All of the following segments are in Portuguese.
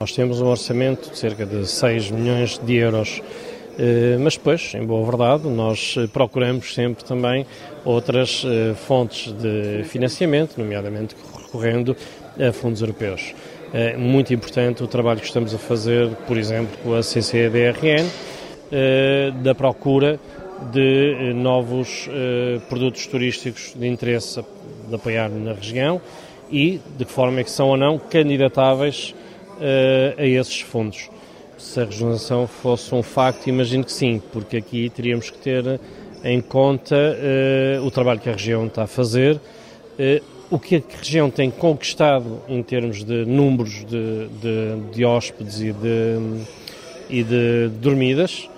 Nós temos um orçamento de cerca de 6 milhões de euros, eh, mas depois, em boa verdade, nós procuramos sempre também outras eh, fontes de financiamento, nomeadamente recorrendo a fundos europeus. É muito importante o trabalho que estamos a fazer, por exemplo, com a CCDRN, eh, da procura de novos produtos turísticos de interesse de apoiar na região e de que forma é que são ou não candidatáveis a esses fundos. Se a regionalização fosse um facto, imagino que sim, porque aqui teríamos que ter em conta uh, o trabalho que a região está a fazer, uh, o que a região tem conquistado em termos de números de, de, de hóspedes e de, e de dormidas,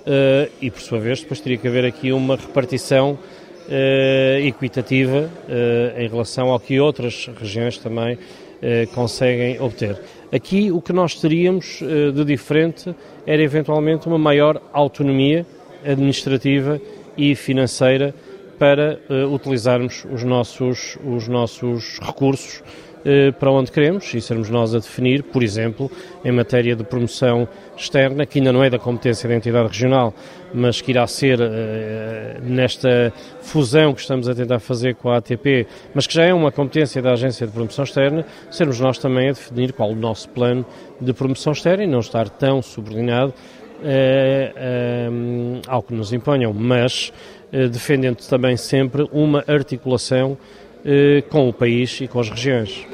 uh, e por sua vez depois teria que haver aqui uma repartição uh, equitativa uh, em relação ao que outras regiões também conseguem obter. Aqui o que nós teríamos eh, de diferente era eventualmente uma maior autonomia administrativa e financeira para uh, utilizarmos os nossos, os nossos recursos para onde queremos e sermos nós a definir, por exemplo, em matéria de promoção externa, que ainda não é da competência da entidade regional, mas que irá ser uh, nesta fusão que estamos a tentar fazer com a ATP, mas que já é uma competência da Agência de Promoção Externa, sermos nós também a definir qual o nosso plano de promoção externa e não estar tão subordinado ao que nos imponham, mas eh, defendendo também sempre uma articulação eh, com o país e com as regiões.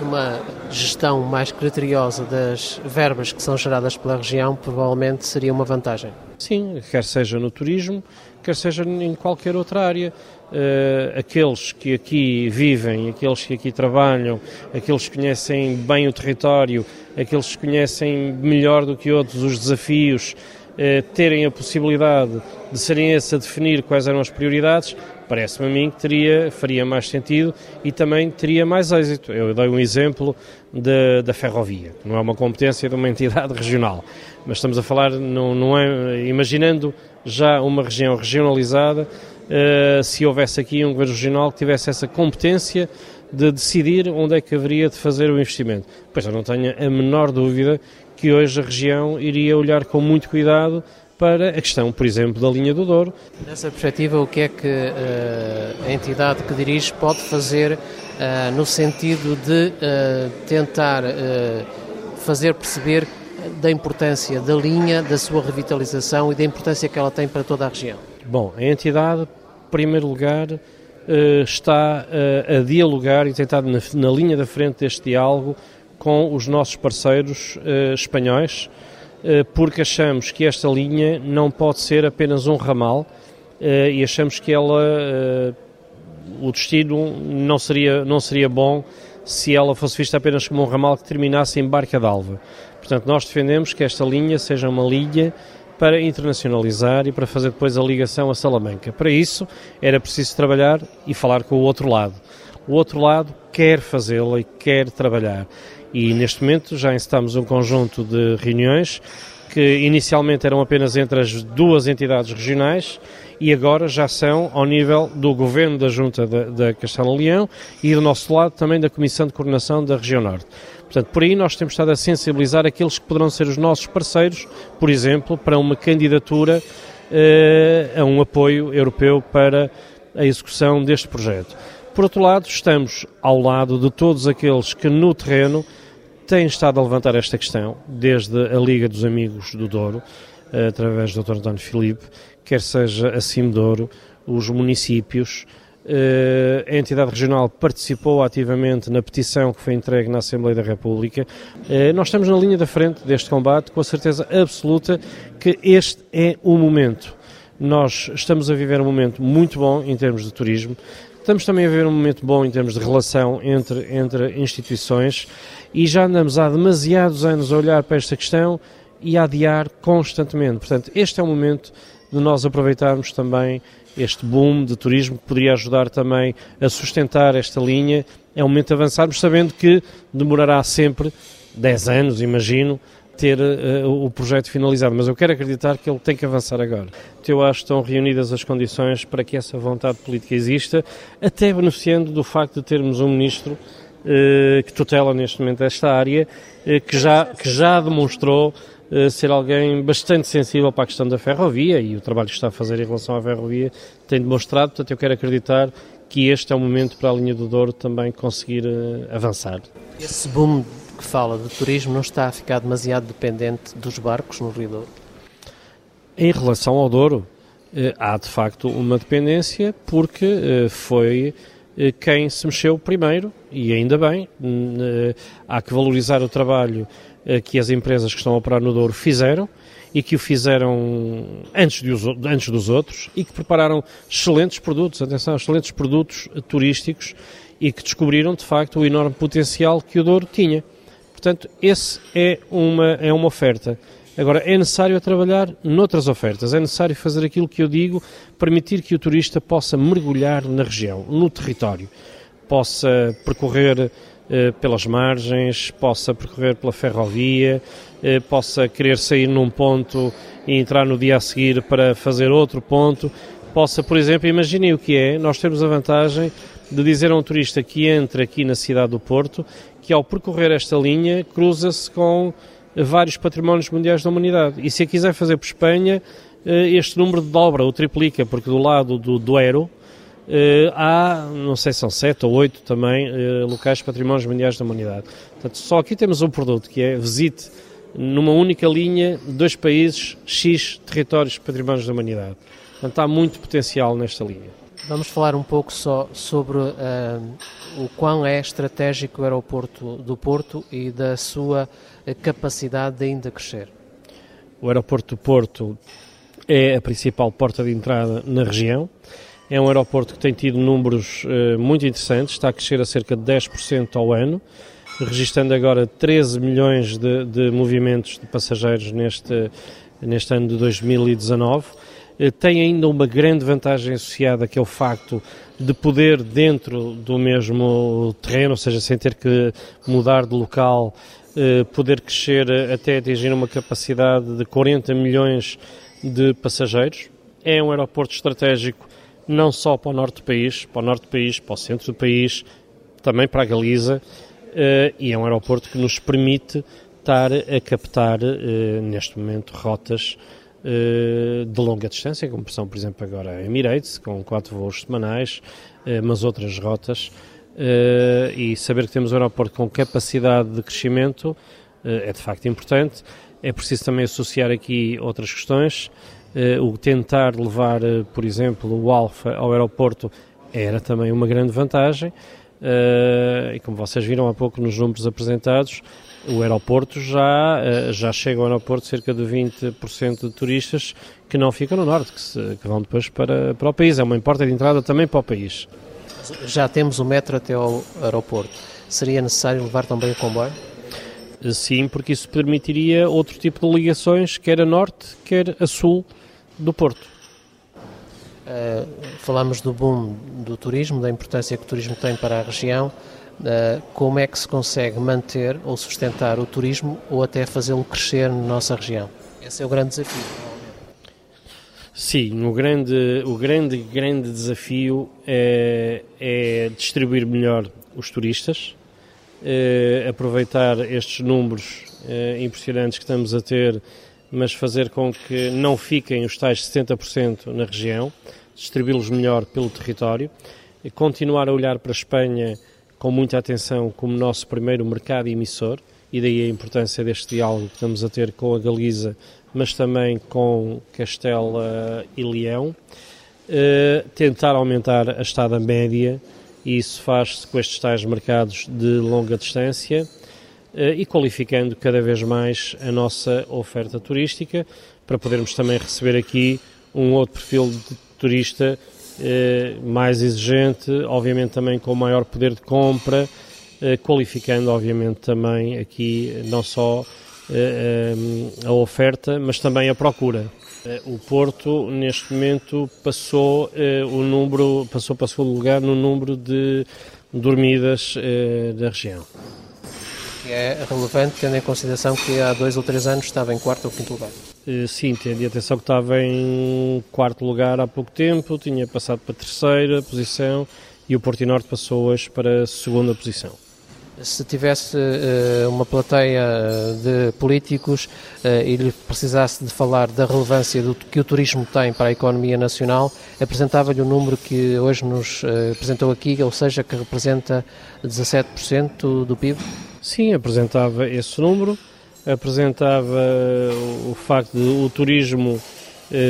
Uma gestão mais criteriosa das verbas que são geradas pela região provavelmente seria uma vantagem. Sim, quer seja no turismo, quer seja em qualquer outra área. Uh, aqueles que aqui vivem, aqueles que aqui trabalham, aqueles que conhecem bem o território, aqueles que conhecem melhor do que outros os desafios, uh, terem a possibilidade de serem esses a definir quais eram as prioridades, parece-me a mim que teria, faria mais sentido e também teria mais êxito. Eu dei um exemplo de, da ferrovia, que não é uma competência de uma entidade regional, mas estamos a falar, não, não é, imaginando já uma região regionalizada, uh, se houvesse aqui um governo regional que tivesse essa competência de decidir onde é que haveria de fazer o investimento. Pois eu não tenho a menor dúvida que hoje a região iria olhar com muito cuidado para a questão, por exemplo, da linha do Douro. Nessa perspectiva, o que é que uh, a entidade que dirige pode fazer uh, no sentido de uh, tentar fazer perceber da importância da linha, da sua revitalização e da importância que ela tem para toda a região? Bom, a entidade, em primeiro lugar, está a dialogar e tentar na, na linha da frente deste diálogo com os nossos parceiros espanhóis, porque achamos que esta linha não pode ser apenas um ramal e achamos que ela, o destino não seria, não seria bom se ela fosse vista apenas como um ramal que terminasse em Barca d'Alva. Portanto, nós defendemos que esta linha seja uma linha para internacionalizar e para fazer depois a ligação a Salamanca. Para isso, era preciso trabalhar e falar com o outro lado. O outro lado quer fazê-la e quer trabalhar. E neste momento já estamos um conjunto de reuniões que inicialmente eram apenas entre as duas entidades regionais e agora já são ao nível do Governo da Junta da, da Castelo-Leão e do nosso lado também da Comissão de Coordenação da Região Norte. Portanto, por aí nós temos estado a sensibilizar aqueles que poderão ser os nossos parceiros, por exemplo, para uma candidatura eh, a um apoio europeu para a execução deste projeto. Por outro lado, estamos ao lado de todos aqueles que no terreno têm estado a levantar esta questão, desde a Liga dos Amigos do Douro, eh, através do Dr. António Filipe, quer seja a Cimedouro, os municípios, eh, a entidade regional participou ativamente na petição que foi entregue na Assembleia da República. Eh, nós estamos na linha da frente deste combate com a certeza absoluta que este é o momento. Nós estamos a viver um momento muito bom em termos de turismo, estamos também a viver um momento bom em termos de relação entre, entre instituições e já andamos há demasiados anos a olhar para esta questão e a adiar constantemente. Portanto, este é o momento de nós aproveitarmos também este boom de turismo que poderia ajudar também a sustentar esta linha. É um momento de avançarmos, sabendo que demorará sempre 10 anos, imagino, ter uh, o projeto finalizado, mas eu quero acreditar que ele tem que avançar agora. Eu acho que estão reunidas as condições para que essa vontade política exista, até beneficiando do facto de termos um ministro que tutela neste momento esta área, que, já, que já demonstrou ser alguém bastante sensível para a questão da ferrovia e o trabalho que está a fazer em relação à ferrovia tem demonstrado, portanto eu quero acreditar que este é o momento para a linha do Douro também conseguir avançar. Esse boom que fala de turismo não está a ficar demasiado dependente dos barcos no Rio Douro? Em relação ao Douro, eh, há de facto uma dependência porque eh, foi eh, quem se mexeu primeiro e ainda bem. Há que valorizar o trabalho que as empresas que estão a operar no Douro fizeram e que o fizeram antes, de os, antes dos outros e que prepararam excelentes produtos, atenção, excelentes produtos turísticos e que descobriram de facto o enorme potencial que o Douro tinha. Portanto, esse é uma, é uma oferta. Agora, é necessário trabalhar noutras ofertas, é necessário fazer aquilo que eu digo, permitir que o turista possa mergulhar na região, no território, possa percorrer eh, pelas margens, possa percorrer pela ferrovia, eh, possa querer sair num ponto e entrar no dia a seguir para fazer outro ponto, possa, por exemplo, imaginem o que é, nós temos a vantagem de dizer a um turista que entra aqui na cidade do Porto que ao percorrer esta linha cruza-se com vários patrimónios mundiais da humanidade. E se a quiser fazer por Espanha, eh, este número dobra ou triplica, porque do lado do Duero eh, há, não sei se são sete ou oito também, eh, locais patrimónios mundiais da humanidade. Portanto, só aqui temos um produto que é visite numa única linha dois países, X territórios patrimónios da humanidade. Portanto, há muito potencial nesta linha. Vamos falar um pouco só sobre uh, o quão é estratégico o aeroporto do Porto e da sua capacidade de ainda crescer. O aeroporto do Porto é a principal porta de entrada na região. É um aeroporto que tem tido números uh, muito interessantes, está a crescer a cerca de 10% ao ano, registrando agora 13 milhões de, de movimentos de passageiros neste, neste ano de 2019 eh, tem ainda uma grande vantagem associada, que é o facto de poder, dentro do mesmo terreno, ou seja, sem ter que mudar de local, eh, poder crescer até atingir uma capacidade de 40 milhões de passageiros. É um aeroporto estratégico não só para o norte do país, para o norte do país, para o centro do país, também para a Galiza, eh, e é um aeroporto que nos permite estar a captar, neste momento, rotas eh, de longa distância, como são, por exemplo, agora a Emirates, com quatro voos semanais, eh, mas outras rotas, eh, e saber que temos um aeroporto com capacidade de crescimento é de facto importante. É preciso também associar aqui outras questões. O tentar levar, por exemplo, o Alfa ao aeroporto era também uma grande vantagem. E como vocês viram há pouco nos números apresentados, o aeroporto já, eh, já chega ao aeroporto cerca de 20% de turistas que não ficam no norte, que, se, que, vão depois para, para o país. É uma porta de entrada também para o país. Já temos o metro até ao aeroporto. Seria necessário levar também o comboio? Eh, sim, porque isso permitiria outro tipo de ligações, quer a norte, quer a sul do Porto. Uh, falamos do boom do turismo, da importância que o turismo tem para a região. Uh, como é que se consegue manter ou sustentar o turismo ou até fazê-lo crescer na nossa região? Esse é o grande desafio. Sim, o grande, o grande, grande desafio é, é distribuir melhor os turistas, é, aproveitar estes números é, impressionantes que estamos a ter, mas fazer com que não fiquem os tais 70% na região, distribuí-los melhor pelo território, continuar a olhar para a Espanha com muita atenção como nosso primeiro mercado emissor, e daí a importância deste diálogo que estamos a ter com a Galiza, mas também com Castela e Leão. Uh, tentar aumentar a estada média, e isso faz-se com estes tais mercados de longa distância uh, e qualificando cada vez mais a nossa oferta turística, para podermos também receber aqui um outro perfil de turista eh, mais exigente, obviamente também com maior poder de compra, eh, qualificando obviamente também aqui não só eh, a oferta, mas também a procura. O Porto, neste momento, passou o número, passou para segundo lugar no número de dormidas da região. É relevante, tendo em consideração que há dois ou três anos estava em quarto ou quinto lugar. Eh, sim, tendo atenção que estava em quarto lugar há pouco tempo, tinha passado para terceira posição e o Porto Norte passou hoje para a segunda posição. se tivesse uh, uma plateia de políticos uh, e lhe precisasse de falar da relevância do, que o turismo tem para a economia nacional, apresentava-lhe o número que hoje nos uh, apresentou aqui, ou seja, que representa 17% do PIB? Sim, apresentava esse número, apresentava o facto de o turismo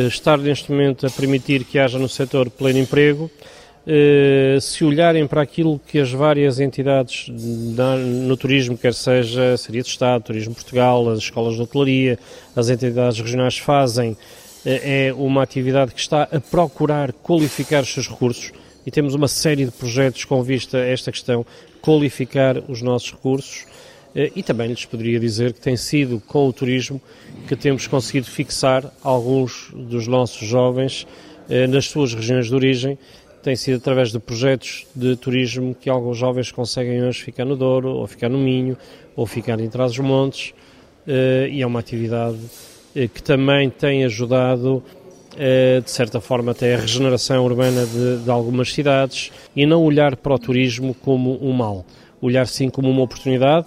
estar neste momento a permitir que haja no setor pleno emprego, eh, se olharem para aquilo que as várias entidades no turismo, quer seja a Seria de Estado, Turismo Portugal, as escolas de hotelaria, as entidades regionais fazem, eh, é uma atividade que está a procurar qualificar os seus recursos e temos uma série de projetos com vista a esta questão, qualificar os nossos recursos. Eh, e também lhes poderia dizer que tem sido com o turismo que temos conseguido fixar alguns dos nossos jovens nas suas regiões de origem. Tem sido através de projetos de turismo que alguns jovens conseguem hoje ficar no Douro, ou ficar no Minho, ou ficar em Trás-os-Montes, eh, e é uma atividade eh, que também tem ajudado, eh, de certa forma, até a regeneração urbana de, de algumas cidades, e não olhar para o turismo como um mal, olhar sim como uma oportunidade,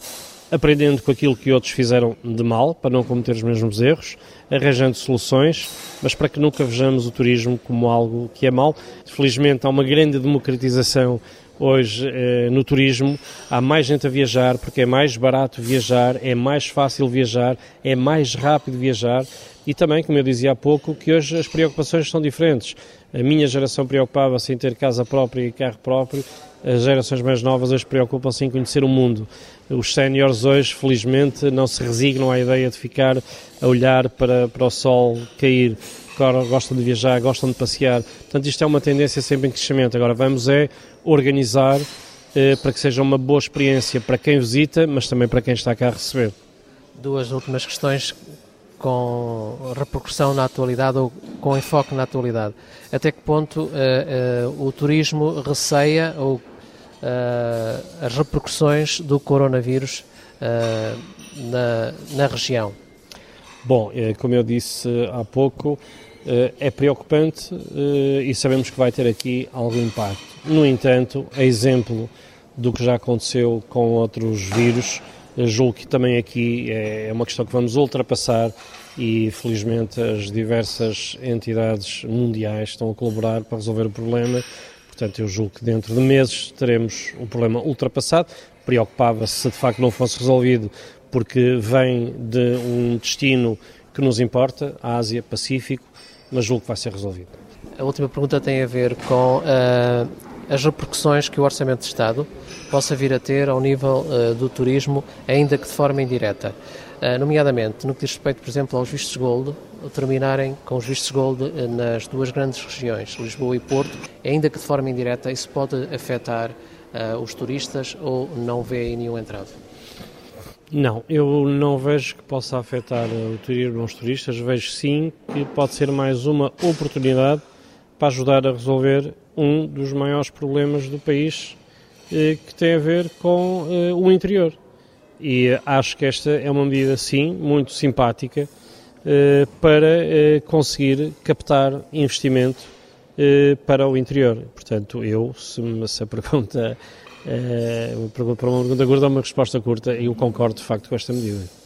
aprendendo com aquilo que outros fizeram de mal, para não cometer os mesmos erros, arranjando soluções, mas para que nunca vejamos o turismo como algo que é mau. Felizmente há uma grande democratização hoje eh, no turismo, há mais gente a viajar porque é mais barato viajar, é mais fácil viajar, é mais rápido viajar e também, como eu dizia há pouco, que hoje as preocupações são diferentes. A minha geração preocupava-se em ter casa própria e carro próprio, as gerações mais novas hoje preocupam-se em conhecer o mundo. Os séniores hoje, felizmente, não se resignam à ideia de ficar a olhar para, para o sol cair. Agora gostam de viajar, gostam de passear. Portanto, isto é uma tendência sempre em crescimento. Agora vamos é organizar eh, para que seja uma boa experiência para quem visita, mas também para quem está cá a receber. Duas últimas questões com repercussão na atualidade ou com enfoque na atualidade. Até que ponto uh, uh, o turismo receia ou uh, as repercussões do coronavírus na, na região? Bom, como eu disse há pouco, é preocupante e sabemos que vai ter aqui algum impacto. No entanto, a exemplo do que já aconteceu com outros vírus, julgo que também aqui é uma questão que vamos ultrapassar e felizmente as diversas entidades mundiais estão a colaborar para resolver o problema. Portanto, eu julgo que dentro de meses teremos o problema ultrapassado. Preocupava-se se de facto não fosse resolvido, porque vem de um destino que nos importa, a Ásia, Pacífico, mas julgo que vai ser resolvido. A última pergunta tem a ver com uh, as repercussões que o Orçamento de Estado possa vir a ter ao nível uh, do turismo, ainda que de forma indireta. Uh, nomeadamente no que diz respeito, por exemplo, aos vistos gold, terminarem com os vistos gold uh, nas duas grandes regiões, Lisboa e Porto, ainda que de forma indireta, isso pode afetar os turistas ou não vê aí nenhum entrave? Não, eu não vejo que possa afetar o turismo aos turistas, vejo sim que pode ser mais uma oportunidade para ajudar a resolver um dos maiores problemas do país eh, que tem a ver com eh, o interior. E acho que esta é uma medida, sim, muito simpática eh, para conseguir captar investimento para o interior. Portanto, eu, se, se a pergunta, para uma pergunta curta uma resposta curta, eu concordo de facto com esta medida.